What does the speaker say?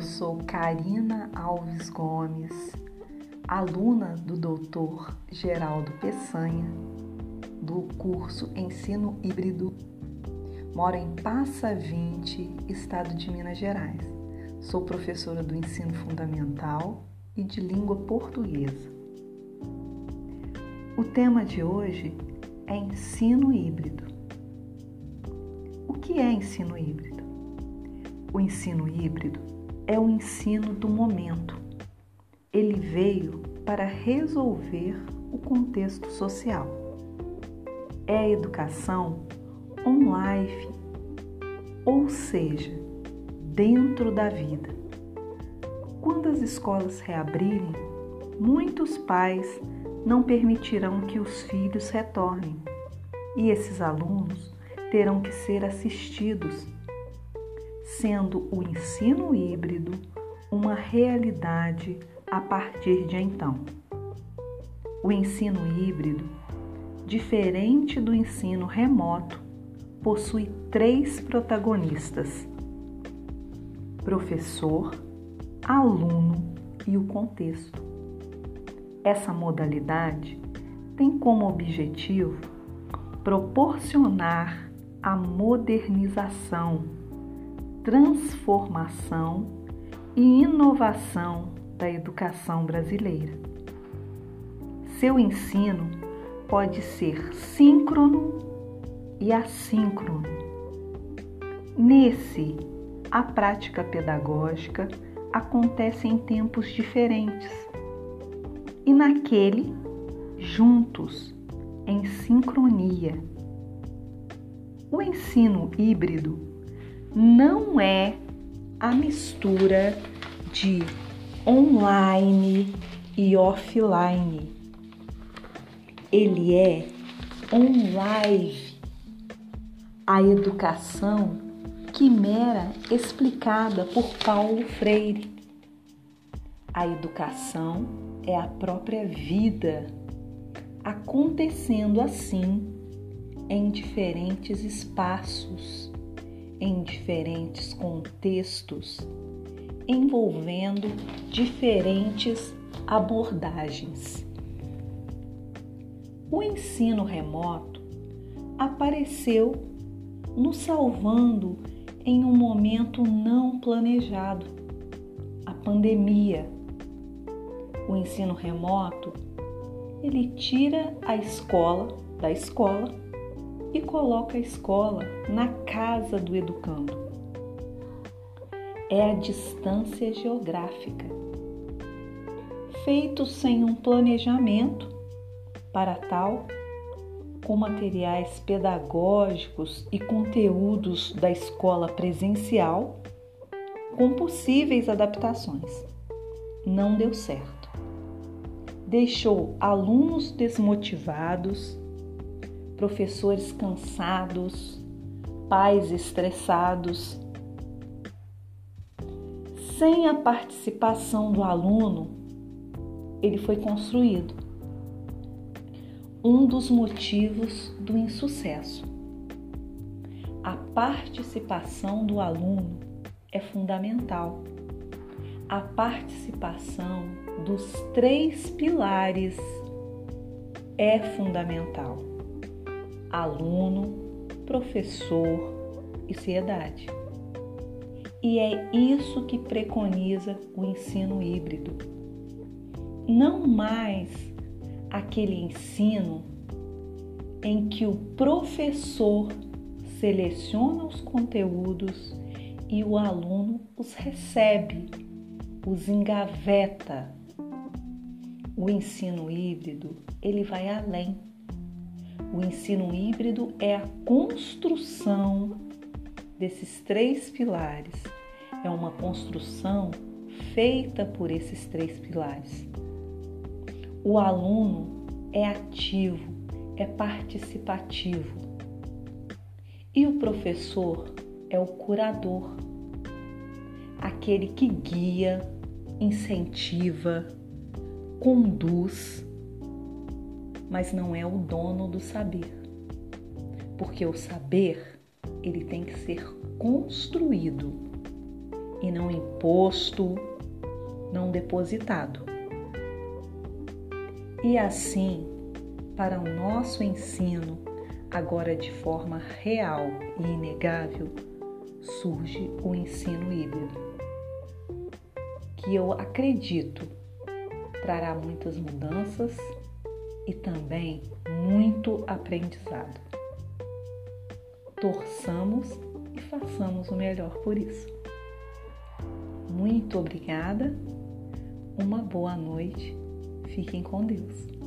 Eu sou Karina Alves Gomes, aluna do Dr. Geraldo Peçanha, do curso Ensino Híbrido. Moro em Passa 20, estado de Minas Gerais. Sou professora do ensino fundamental e de língua portuguesa. O tema de hoje é ensino híbrido. O que é ensino híbrido? O ensino híbrido é o ensino do momento. Ele veio para resolver o contexto social. É a educação online, ou seja, dentro da vida. Quando as escolas reabrirem, muitos pais não permitirão que os filhos retornem e esses alunos terão que ser assistidos, sendo o ensino híbrido uma realidade a partir de então. O ensino híbrido, diferente do ensino remoto, possui três protagonistas: professor, aluno e o contexto. Essa modalidade tem como objetivo proporcionar a modernização, transformação e inovação da educação brasileira. Seu ensino pode ser síncrono e assíncrono. Nesse, a prática pedagógica acontece em tempos diferentes e naquele juntos, em sincronia. O ensino híbrido não é a mistura de online e offline. Ele é online, a educação quimera explicada por Paulo Freire. A educação é a própria vida, acontecendo assim em diferentes espaços, em diferentes contextos, envolvendo diferentes abordagens. O ensino remoto apareceu nos salvando em um momento não planejado a pandemia o ensino remoto, ele tira a escola da escola e coloca a escola na casa do educando. É a distância geográfica. Feito sem um planejamento para tal, com materiais pedagógicos e conteúdos da escola presencial, com possíveis adaptações. Não deu certo deixou alunos desmotivados, professores cansados, pais estressados. Sem a participação do aluno, ele foi construído. Um dos motivos do insucesso. A participação do aluno é fundamental a participação dos três pilares é fundamental: aluno, professor e sociedade. E é isso que preconiza o ensino híbrido. Não mais aquele ensino em que o professor seleciona os conteúdos e o aluno os recebe os engaveta. O ensino híbrido, ele vai além. O ensino híbrido é a construção desses três pilares. É uma construção feita por esses três pilares. O aluno é ativo, é participativo. E o professor é o curador aquele que guia, incentiva, conduz, mas não é o dono do saber. Porque o saber, ele tem que ser construído. e não imposto, não depositado. E assim, para o nosso ensino, agora de forma real e inegável, surge o ensino híbrido, que eu acredito trará muitas mudanças e também muito aprendizado. Torçamos e façamos o melhor por isso. Muito obrigada, uma boa noite, fiquem com Deus.